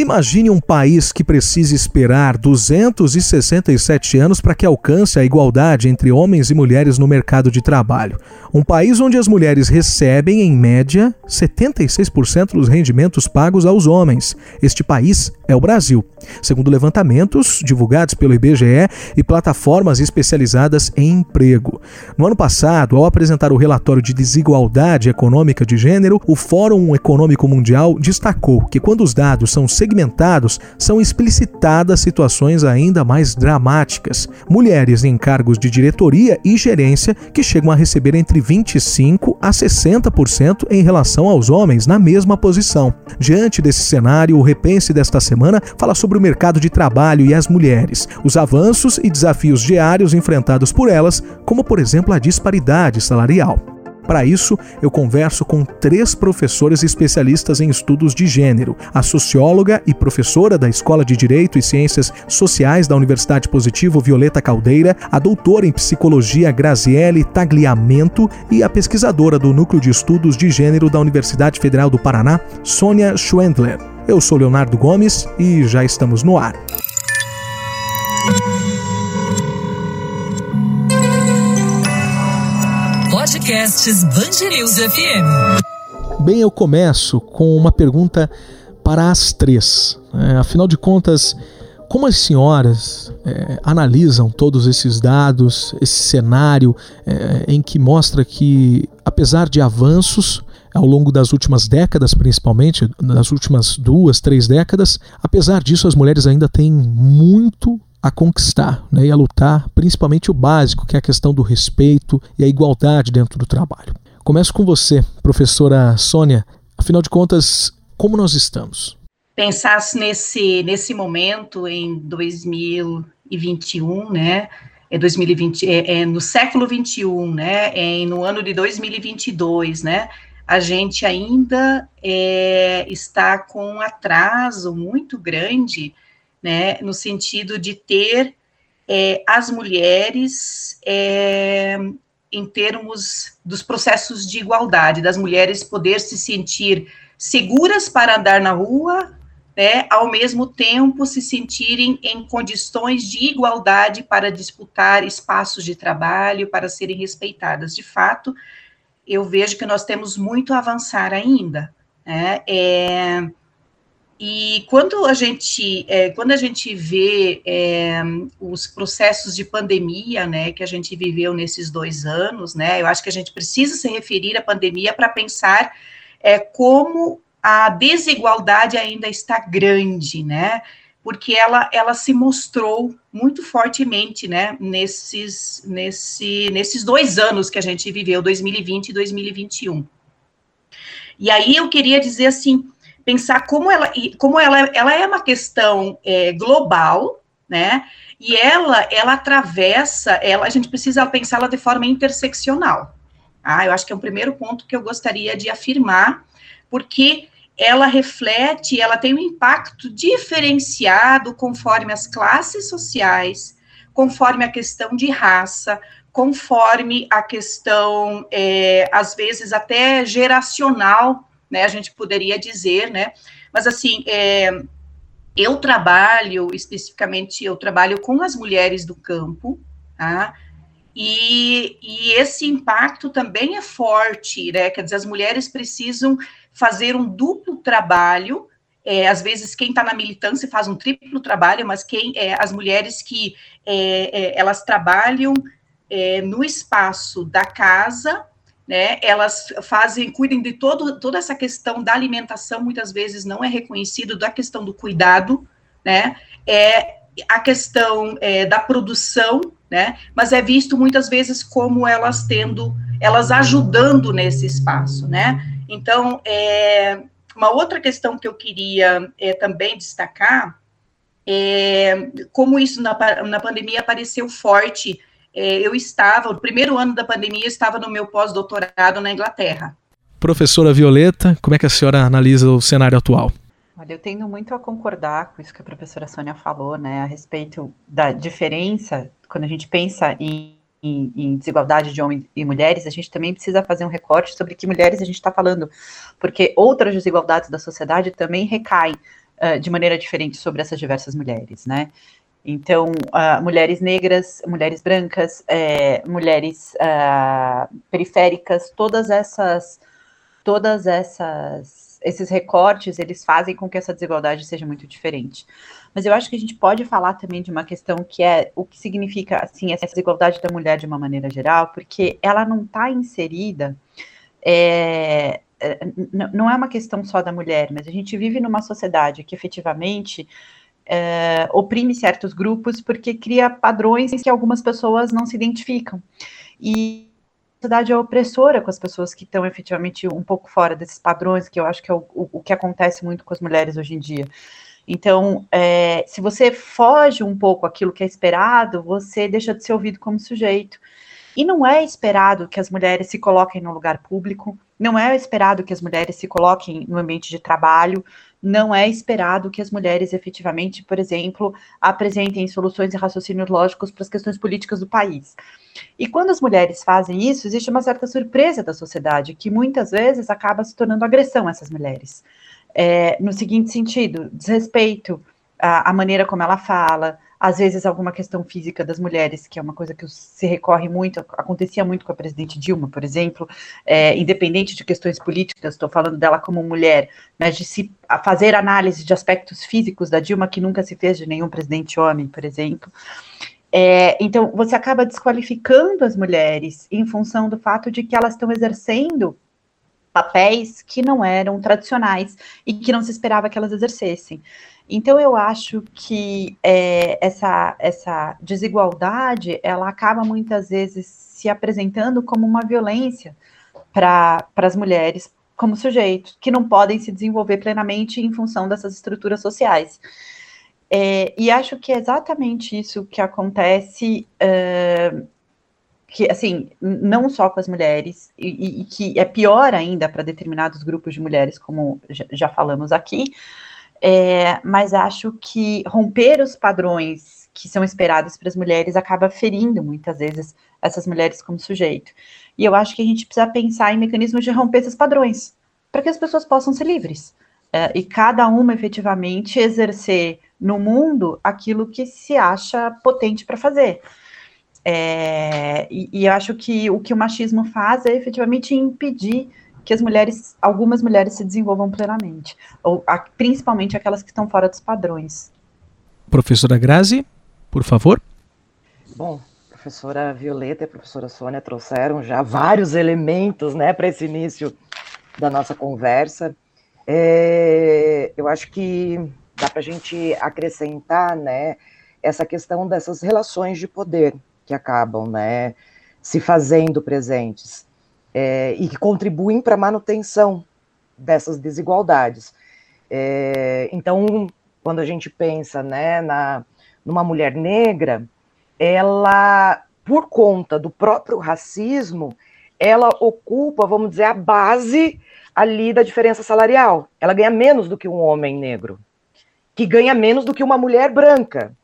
Imagine um país que precise esperar 267 anos para que alcance a igualdade entre homens e mulheres no mercado de trabalho. Um país onde as mulheres recebem, em média, 76% dos rendimentos pagos aos homens. Este país é o Brasil, segundo levantamentos divulgados pelo IBGE e plataformas especializadas em emprego. No ano passado, ao apresentar o relatório de desigualdade econômica de gênero, o Fórum Econômico Mundial destacou que quando os dados são segmentados, são explicitadas situações ainda mais dramáticas. Mulheres em cargos de diretoria e gerência que chegam a receber entre 25% a 60% em relação aos homens na mesma posição. Diante desse cenário, o Repense desta semana fala sobre o mercado de trabalho e as mulheres, os avanços e desafios diários enfrentados por elas, como por exemplo a disparidade salarial. Para isso, eu converso com três professores especialistas em estudos de gênero: a socióloga e professora da Escola de Direito e Ciências Sociais da Universidade Positivo, Violeta Caldeira, a doutora em psicologia Graziele Tagliamento e a pesquisadora do Núcleo de Estudos de Gênero da Universidade Federal do Paraná, Sônia Schwendler. Eu sou Leonardo Gomes e já estamos no ar. Podcasts Bangerils FM. Bem, eu começo com uma pergunta para as três. É, afinal de contas, como as senhoras é, analisam todos esses dados, esse cenário é, em que mostra que, apesar de avanços ao longo das últimas décadas, principalmente, nas últimas duas, três décadas, apesar disso, as mulheres ainda têm muito a conquistar né, e a lutar, principalmente o básico, que é a questão do respeito e a igualdade dentro do trabalho. Começo com você, professora Sônia. Afinal de contas, como nós estamos? Pensasse nesse, nesse momento, em 2021, né? É 2020, é, é no século 21, né? É no ano de 2022, né? A gente ainda é, está com um atraso muito grande né, no sentido de ter é, as mulheres é, em termos dos processos de igualdade, das mulheres poder se sentir seguras para andar na rua, né, ao mesmo tempo se sentirem em condições de igualdade para disputar espaços de trabalho, para serem respeitadas. De fato, eu vejo que nós temos muito a avançar ainda. Né? É, e quando a gente, é, quando a gente vê é, os processos de pandemia, né, que a gente viveu nesses dois anos, né, eu acho que a gente precisa se referir à pandemia para pensar é, como a desigualdade ainda está grande, né, porque ela, ela se mostrou muito fortemente, né, nesses, nesse, nesses dois anos que a gente viveu, 2020 e 2021. E aí eu queria dizer assim, pensar como ela, como ela, ela é uma questão é, global, né? E ela, ela atravessa, ela, a gente precisa pensá-la de forma interseccional. Ah, eu acho que é o primeiro ponto que eu gostaria de afirmar, porque ela reflete, ela tem um impacto diferenciado conforme as classes sociais, conforme a questão de raça, conforme a questão, é, às vezes, até geracional né? A gente poderia dizer, né? Mas assim, é, eu trabalho especificamente, eu trabalho com as mulheres do campo, tá? E, e, esse impacto também é forte, né? Quer dizer, as mulheres precisam fazer um duplo trabalho. É, às vezes, quem está na militância faz um triplo trabalho, mas quem é, as mulheres que é, é elas trabalham é, no espaço da casa né, elas fazem, cuidem de todo, toda essa questão da alimentação, muitas vezes não é reconhecido, da questão do cuidado, né, é a questão é, da produção, né, mas é visto muitas vezes como elas tendo, elas ajudando nesse espaço, né, então, é, uma outra questão que eu queria é, também destacar é como isso na, na pandemia apareceu forte é, eu estava, no primeiro ano da pandemia, eu estava no meu pós-doutorado na Inglaterra. Professora Violeta, como é que a senhora analisa o cenário atual? Olha, eu tendo muito a concordar com isso que a professora Sônia falou, né, a respeito da diferença, quando a gente pensa em em, em, desigualdade de homens e mulheres, a gente também precisa fazer um recorte sobre que mulheres a gente está falando, porque outras desigualdades da sociedade também recaem uh, de maneira diferente sobre essas diversas mulheres, né? Então, uh, mulheres negras, mulheres brancas, é, mulheres uh, periféricas, todas essas, todas essas, esses recortes, eles fazem com que essa desigualdade seja muito diferente. Mas eu acho que a gente pode falar também de uma questão que é o que significa, assim, essa desigualdade da mulher de uma maneira geral, porque ela não está inserida, é, não é uma questão só da mulher, mas a gente vive numa sociedade que efetivamente é, oprime certos grupos porque cria padrões que algumas pessoas não se identificam. E a sociedade é opressora com as pessoas que estão efetivamente um pouco fora desses padrões, que eu acho que é o, o, que acontece muito com as mulheres hoje em dia. Então, é, se você foge um pouco aquilo que é esperado, você deixa de ser ouvido como sujeito. E não é esperado que as mulheres se coloquem no lugar público, não é esperado que as mulheres se coloquem no ambiente de trabalho, não é esperado que as mulheres efetivamente, por exemplo, apresentem soluções e raciocínios lógicos para as questões políticas do país. E quando as mulheres fazem isso, existe uma certa surpresa da sociedade, que muitas vezes acaba se tornando agressão a essas mulheres. É, no seguinte sentido, desrespeito à, à maneira como ela fala, às vezes alguma questão física das mulheres, que é uma coisa que se recorre muito, acontecia muito com a presidente Dilma, por exemplo, é, independente de questões políticas, estou falando dela como mulher, mas de se fazer análise de aspectos físicos da Dilma que nunca se fez de nenhum presidente homem, por exemplo. É, então, você acaba desqualificando as mulheres em função do fato de que elas estão exercendo papéis que não eram tradicionais e que não se esperava que elas exercessem. Então eu acho que é, essa, essa desigualdade ela acaba muitas vezes se apresentando como uma violência para as mulheres como sujeitos que não podem se desenvolver plenamente em função dessas estruturas sociais. É, e acho que é exatamente isso que acontece, uh, que assim, não só com as mulheres, e, e que é pior ainda para determinados grupos de mulheres, como já, já falamos aqui, é, mas acho que romper os padrões que são esperados para as mulheres acaba ferindo muitas vezes essas mulheres como sujeito. E eu acho que a gente precisa pensar em mecanismos de romper esses padrões, para que as pessoas possam ser livres. É, e cada uma efetivamente exercer no mundo aquilo que se acha potente para fazer. É, e, e eu acho que o que o machismo faz é efetivamente impedir que as mulheres, algumas mulheres se desenvolvam plenamente, ou a, principalmente aquelas que estão fora dos padrões. Professora Grazi, por favor. Bom, professora Violeta e a professora Sônia trouxeram já vários elementos né, para esse início da nossa conversa. É, eu acho que dá para a gente acrescentar né, essa questão dessas relações de poder que acabam né, se fazendo presentes é, e que contribuem para a manutenção dessas desigualdades. É, então, quando a gente pensa né, na, numa mulher negra, ela, por conta do próprio racismo, ela ocupa, vamos dizer, a base ali da diferença salarial. Ela ganha menos do que um homem negro, que ganha menos do que uma mulher branca.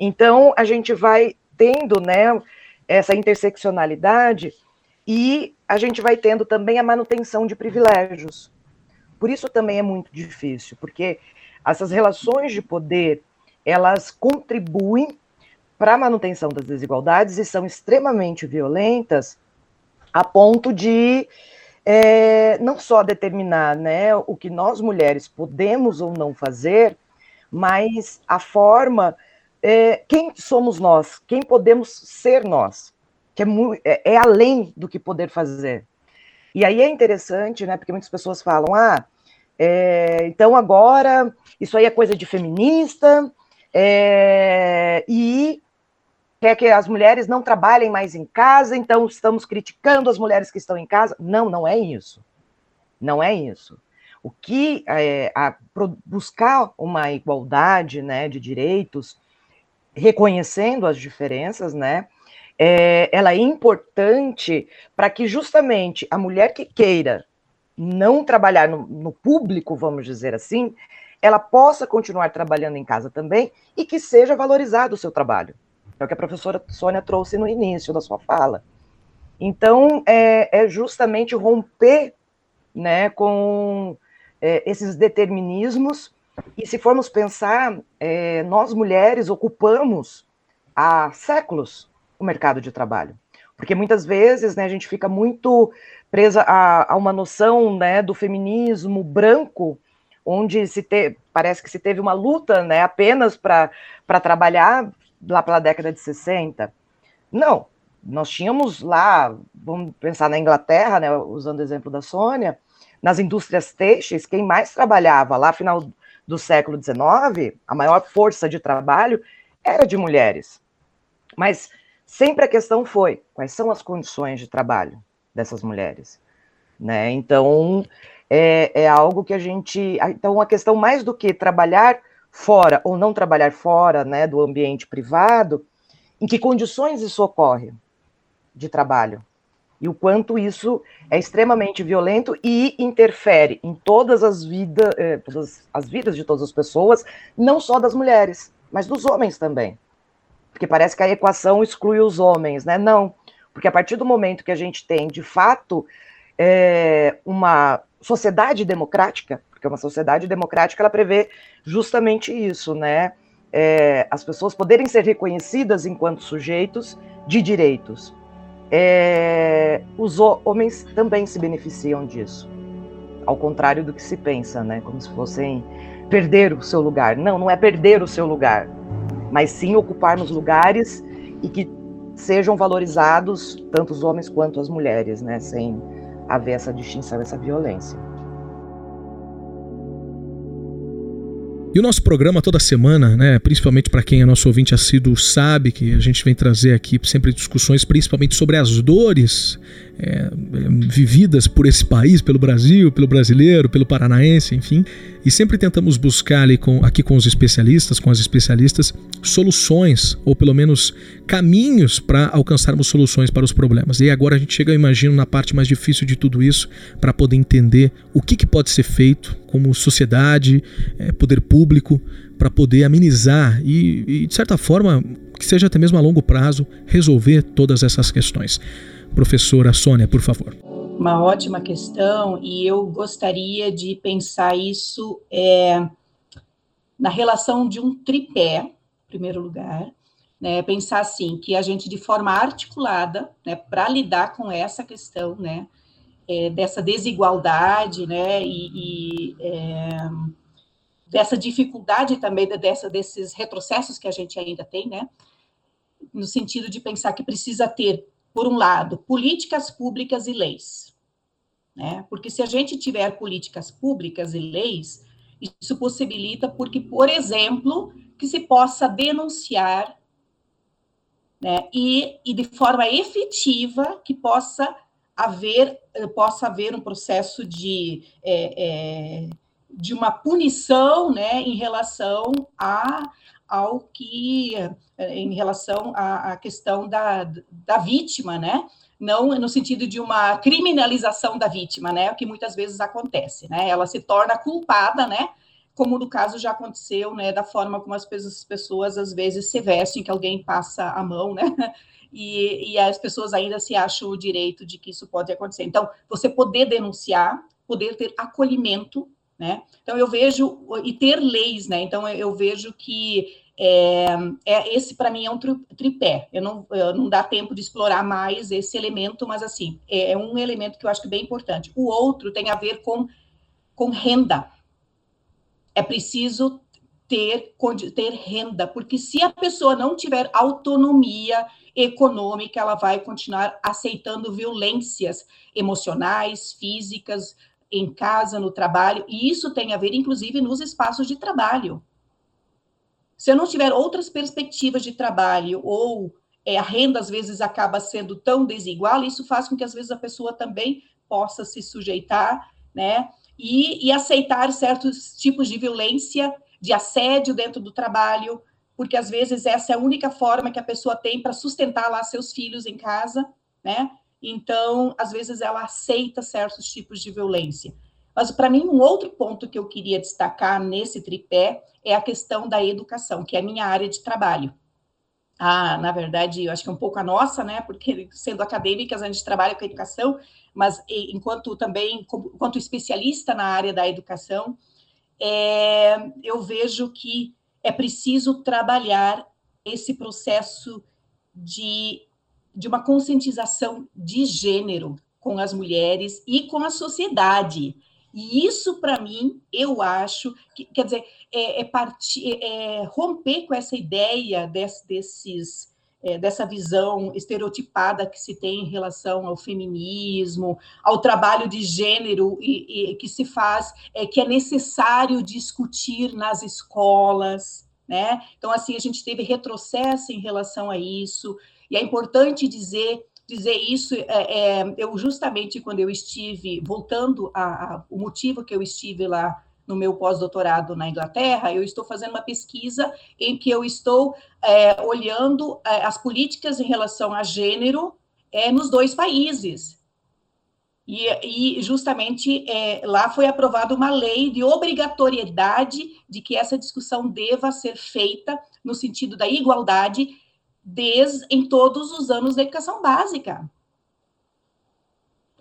Então, a gente vai tendo né, essa interseccionalidade e a gente vai tendo também a manutenção de privilégios. Por isso também é muito difícil, porque essas relações de poder, elas contribuem para a manutenção das desigualdades e são extremamente violentas a ponto de é, não só determinar né, o que nós mulheres podemos ou não fazer, mas a forma, é, quem somos nós, quem podemos ser nós que é, é, é, além do que poder fazer. E aí é interessante, né? Porque muitas pessoas falam, ah, é, então agora isso aí é coisa de feminista é, e quer que as mulheres não trabalhem mais em casa, então estamos criticando as mulheres que estão em casa. Não, não é isso. Não é isso. O que é, a, buscar uma igualdade né, de direitos, reconhecendo as diferenças, né? É, ela é importante para que justamente a mulher que queira não trabalhar no, no público, vamos dizer assim, ela possa continuar trabalhando em casa também e que seja valorizado o seu trabalho. é o que a professora Sônia trouxe no início da sua fala. Então, é, é justamente romper né, com é, esses determinismos, e se formos pensar, é, nós mulheres ocupamos há séculos o mercado de trabalho. Porque muitas vezes né, a gente fica muito presa a, a uma noção né, do feminismo branco, onde se te, parece que se teve uma luta né, apenas para trabalhar lá pela década de 60. Não, nós tínhamos lá, vamos pensar na Inglaterra, né, usando o exemplo da Sônia, nas indústrias têxteis, quem mais trabalhava lá final do século XIX, a maior força de trabalho era de mulheres. Mas sempre a questão foi quais são as condições de trabalho dessas mulheres, né? Então é, é algo que a gente, então a questão mais do que trabalhar fora ou não trabalhar fora, né, do ambiente privado, em que condições isso ocorre de trabalho e o quanto isso é extremamente violento e interfere em todas as vidas, eh, todas as vidas de todas as pessoas, não só das mulheres, mas dos homens também porque parece que a equação exclui os homens, né? Não, porque a partir do momento que a gente tem, de fato, é, uma sociedade democrática, porque uma sociedade democrática ela prevê justamente isso, né? É, as pessoas poderem ser reconhecidas enquanto sujeitos de direitos. É, os homens também se beneficiam disso, ao contrário do que se pensa, né? Como se fossem perder o seu lugar. Não, não é perder o seu lugar mas sim ocuparmos lugares e que sejam valorizados tanto os homens quanto as mulheres, né, sem haver essa distinção, essa violência. E o nosso programa toda semana, né, principalmente para quem é nosso ouvinte assíduo, sabe que a gente vem trazer aqui sempre discussões principalmente sobre as dores é, vividas por esse país, pelo Brasil, pelo brasileiro, pelo paranaense, enfim. E sempre tentamos buscar ali com, aqui com os especialistas, com as especialistas, soluções, ou pelo menos caminhos para alcançarmos soluções para os problemas. E agora a gente chega, eu imagino, na parte mais difícil de tudo isso, para poder entender o que, que pode ser feito como sociedade, é, poder público, para poder amenizar e, e, de certa forma, que seja até mesmo a longo prazo, resolver todas essas questões. Professora Sônia, por favor. Uma ótima questão, e eu gostaria de pensar isso é, na relação de um tripé, em primeiro lugar, né, pensar assim, que a gente, de forma articulada, né, para lidar com essa questão, né, é, dessa desigualdade, né, e, e é, dessa dificuldade também, dessa, desses retrocessos que a gente ainda tem, né, no sentido de pensar que precisa ter por um lado, políticas públicas e leis. Né? Porque se a gente tiver políticas públicas e leis, isso possibilita porque, por exemplo, que se possa denunciar né, e, e de forma efetiva que possa haver possa haver um processo de, é, é, de uma punição né, em relação a ao que, eh, em relação à, à questão da, da vítima, né? Não no sentido de uma criminalização da vítima, né? O que muitas vezes acontece, né? Ela se torna culpada, né? Como no caso já aconteceu, né? Da forma como as pessoas às vezes se vestem, que alguém passa a mão, né? E, e, as pessoas ainda se acham o direito de que isso pode acontecer. Então, você poder denunciar, poder ter acolhimento, né? Então, eu vejo, e ter leis, né? Então, eu vejo que é, é esse para mim é um tripé. Eu não, eu não dá tempo de explorar mais esse elemento, mas assim é, é um elemento que eu acho que é bem importante. O outro tem a ver com, com renda. É preciso ter, ter renda, porque se a pessoa não tiver autonomia econômica, ela vai continuar aceitando violências emocionais, físicas, em casa, no trabalho, e isso tem a ver, inclusive, nos espaços de trabalho. Se eu não tiver outras perspectivas de trabalho ou é, a renda às vezes acaba sendo tão desigual, isso faz com que às vezes a pessoa também possa se sujeitar, né? E, e aceitar certos tipos de violência, de assédio dentro do trabalho, porque às vezes essa é a única forma que a pessoa tem para sustentar lá seus filhos em casa, né? Então, às vezes ela aceita certos tipos de violência. Mas, para mim, um outro ponto que eu queria destacar nesse tripé é a questão da educação, que é a minha área de trabalho. a, na verdade, eu acho que é um pouco a nossa, né? Porque sendo acadêmicas a gente trabalha com a educação, mas enquanto também enquanto especialista na área da educação, é, eu vejo que é preciso trabalhar esse processo de, de uma conscientização de gênero com as mulheres e com a sociedade. E isso, para mim, eu acho que, quer dizer, é, é, partir, é, é romper com essa ideia desse, desses, é, dessa visão estereotipada que se tem em relação ao feminismo, ao trabalho de gênero e, e que se faz, é, que é necessário discutir nas escolas, né? Então, assim, a gente teve retrocesso em relação a isso, e é importante dizer dizer isso, é, é, eu justamente quando eu estive, voltando a, o motivo que eu estive lá no meu pós-doutorado na Inglaterra, eu estou fazendo uma pesquisa em que eu estou é, olhando é, as políticas em relação a gênero é, nos dois países. E, e justamente é, lá foi aprovada uma lei de obrigatoriedade de que essa discussão deva ser feita no sentido da igualdade desde em todos os anos da educação básica.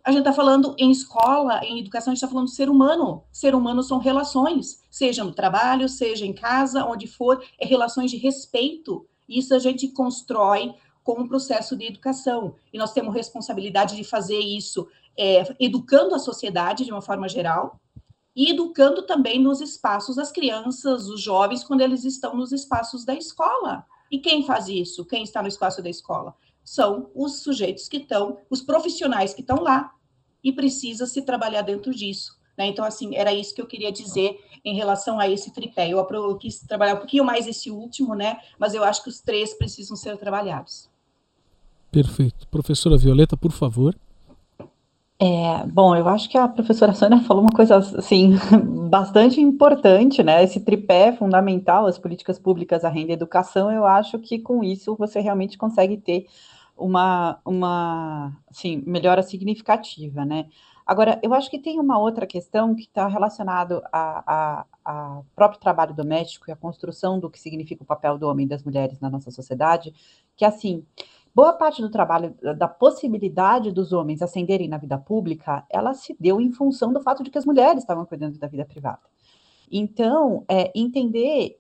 A gente está falando em escola, em educação, a gente está falando do ser humano. Ser humano são relações, seja no trabalho, seja em casa, onde for, é relações de respeito. Isso a gente constrói com o processo de educação. E nós temos responsabilidade de fazer isso é, educando a sociedade de uma forma geral e educando também nos espaços as crianças, os jovens, quando eles estão nos espaços da escola. E quem faz isso? Quem está no espaço da escola? São os sujeitos que estão, os profissionais que estão lá, e precisa se trabalhar dentro disso. Né? Então, assim, era isso que eu queria dizer em relação a esse tripé. Eu, eu quis trabalhar um pouquinho mais esse último, né? Mas eu acho que os três precisam ser trabalhados. Perfeito. Professora Violeta, por favor. É, bom, eu acho que a professora Sônia falou uma coisa assim bastante importante, né? Esse tripé fundamental, as políticas públicas, a renda e a educação. Eu acho que com isso você realmente consegue ter uma, uma assim, melhora significativa, né? Agora, eu acho que tem uma outra questão que está relacionada ao próprio trabalho doméstico e a construção do que significa o papel do homem e das mulheres na nossa sociedade, que assim, Boa parte do trabalho, da possibilidade dos homens ascenderem na vida pública, ela se deu em função do fato de que as mulheres estavam cuidando da vida privada. Então, é, entender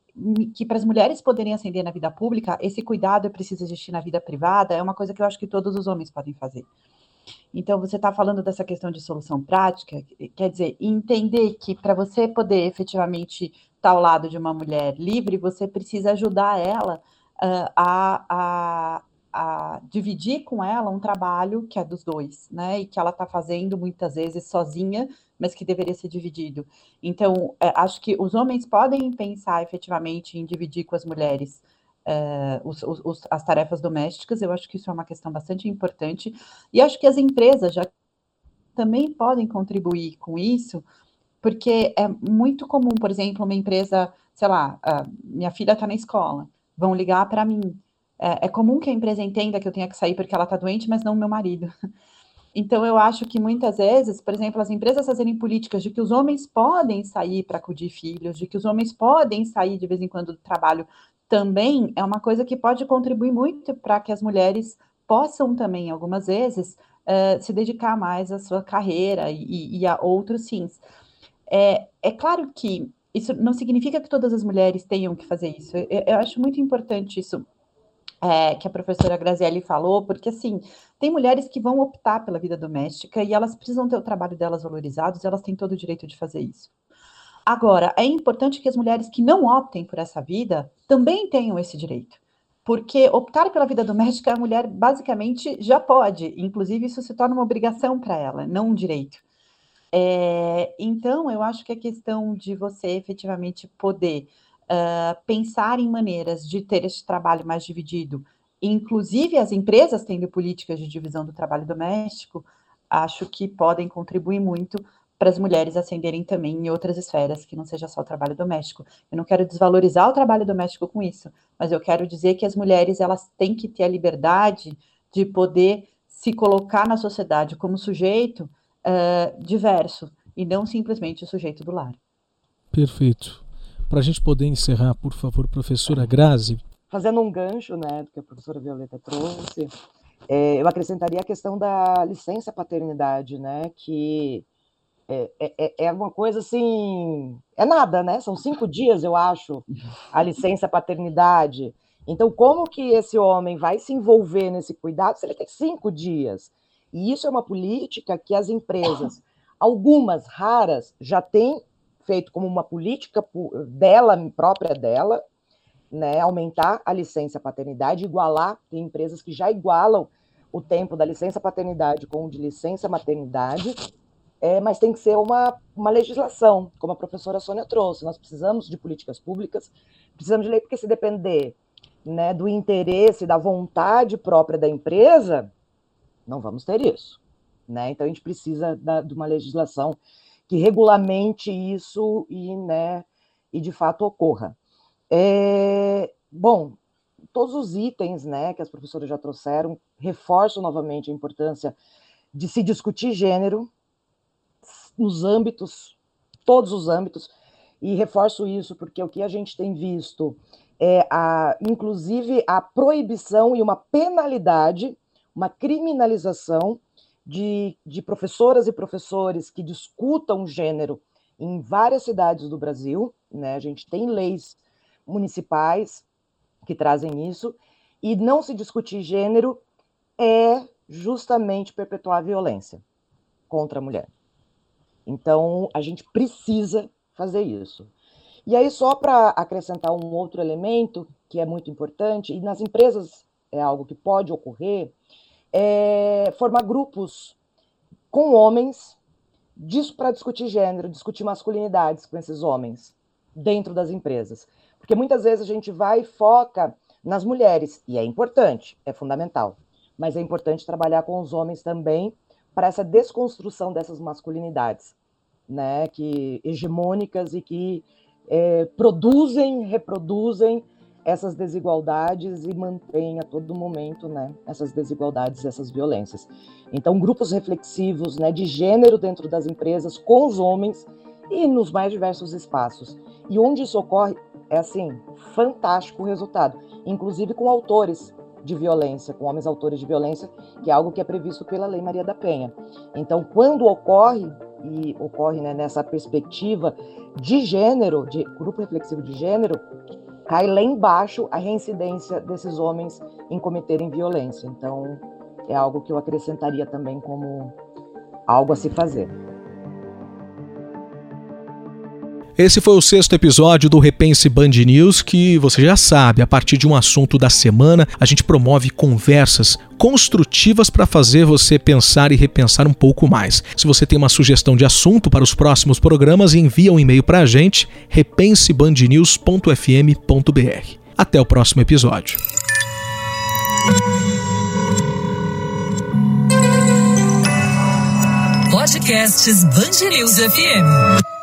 que para as mulheres poderem ascender na vida pública, esse cuidado precisa existir na vida privada, é uma coisa que eu acho que todos os homens podem fazer. Então, você está falando dessa questão de solução prática, quer dizer, entender que para você poder efetivamente estar tá ao lado de uma mulher livre, você precisa ajudar ela uh, a, a, a dividir com ela um trabalho que é dos dois, né? E que ela está fazendo muitas vezes sozinha, mas que deveria ser dividido. Então, é, acho que os homens podem pensar efetivamente em dividir com as mulheres é, os, os, as tarefas domésticas. Eu acho que isso é uma questão bastante importante. E acho que as empresas já também podem contribuir com isso, porque é muito comum, por exemplo, uma empresa, sei lá, minha filha está na escola, vão ligar para mim é, é, comum que a empresa entenda que eu tenha que sair porque ela está doente, mas não meu marido. Então, eu acho que muitas vezes, por exemplo, as empresas fazerem políticas de que os homens podem sair para acudir filhos, de que os homens podem sair de vez em quando do trabalho, também é uma coisa que pode contribuir muito para que as mulheres possam também, algumas vezes, uh, se dedicar mais à sua carreira e, e a outros sims. É, é claro que isso não significa que todas as mulheres tenham que fazer isso. Eu, eu acho muito importante isso é, que a professora Grazielli falou, porque assim, tem mulheres que vão optar pela vida doméstica e elas precisam ter o trabalho delas valorizado, e elas têm todo o direito de fazer isso. Agora, é importante que as mulheres que não optem por essa vida também tenham esse direito. Porque optar pela vida doméstica, a mulher basicamente já pode, inclusive isso se torna uma obrigação para ela, não um direito. É, então, eu acho que a questão de você efetivamente poder pensar em maneiras de ter esse trabalho mais dividido, inclusive as empresas tendo políticas de divisão do trabalho doméstico, acho que podem contribuir muito para as mulheres ascenderem também em outras esferas, que não seja só o trabalho doméstico. Eu não quero desvalorizar o trabalho doméstico com isso, mas eu quero dizer que as mulheres elas têm que ter a liberdade de poder se colocar na sociedade como sujeito uh, diverso e não simplesmente o sujeito do lar. Perfeito. Para a gente poder encerrar, por favor, professora Grazi, fazendo um gancho, né, do que a professora Violeta trouxe, é, eu acrescentaria a questão da licença paternidade, né, que é, é, é, é uma coisa assim, é nada, né? São cinco dias, eu acho, a licença paternidade. Então, como que esse homem vai se envolver nesse cuidado se ele tem cinco dias? E isso é uma política que as empresas, algumas raras, já têm feito como uma política dela, própria dela, né, aumentar a licença paternidade, igualar, tem empresas que já igualam o tempo da licença paternidade com o de licença maternidade, é, mas tem que ser uma, uma legislação, como a professora Sônia trouxe. Nós precisamos de políticas públicas, precisamos de lei, porque se depender né, do interesse, da vontade própria da empresa, não vamos ter isso. Né? Então a gente precisa da, de uma legislação que regulamente isso e, né, e de fato ocorra. É, bom, todos os itens né, que as professoras já trouxeram reforçam novamente a importância de se discutir gênero nos âmbitos, todos os âmbitos, e reforço isso porque o que a gente tem visto é, a, inclusive, a proibição e uma penalidade, uma criminalização de, de professoras e professores que discutam gênero em várias cidades do Brasil. Né? A gente tem leis municipais que trazem isso, e não se discutir gênero é justamente perpetuar a violência contra a mulher. Então, a gente precisa fazer isso. E aí, só para acrescentar um outro elemento que é muito importante, e nas empresas é algo que pode ocorrer, é formar grupos com homens para discutir gênero, discutir masculinidades com esses homens dentro das empresas. Porque muitas vezes a gente vai e foca nas mulheres, e é importante, é fundamental, mas é importante trabalhar com os homens também para essa desconstrução dessas masculinidades, né, que hegemônicas e que é, produzem, reproduzem essas desigualdades e mantêm a todo momento né, essas desigualdades, essas violências. Então, grupos reflexivos né, de gênero dentro das empresas, com os homens e nos mais diversos espaços. E onde isso ocorre, é assim, fantástico o resultado, inclusive com autores de violência, com homens autores de violência, que é algo que é previsto pela Lei Maria da Penha. Então, quando ocorre, e ocorre né, nessa perspectiva de gênero, de grupo reflexivo de gênero, cai lá embaixo a reincidência desses homens em cometerem violência. Então, é algo que eu acrescentaria também como algo a se fazer. Esse foi o sexto episódio do Repense Band News, que você já sabe, a partir de um assunto da semana, a gente promove conversas construtivas para fazer você pensar e repensar um pouco mais. Se você tem uma sugestão de assunto para os próximos programas, envia um e-mail para a gente, repensebandnews.fm.br. Até o próximo episódio. Podcasts Band News FM.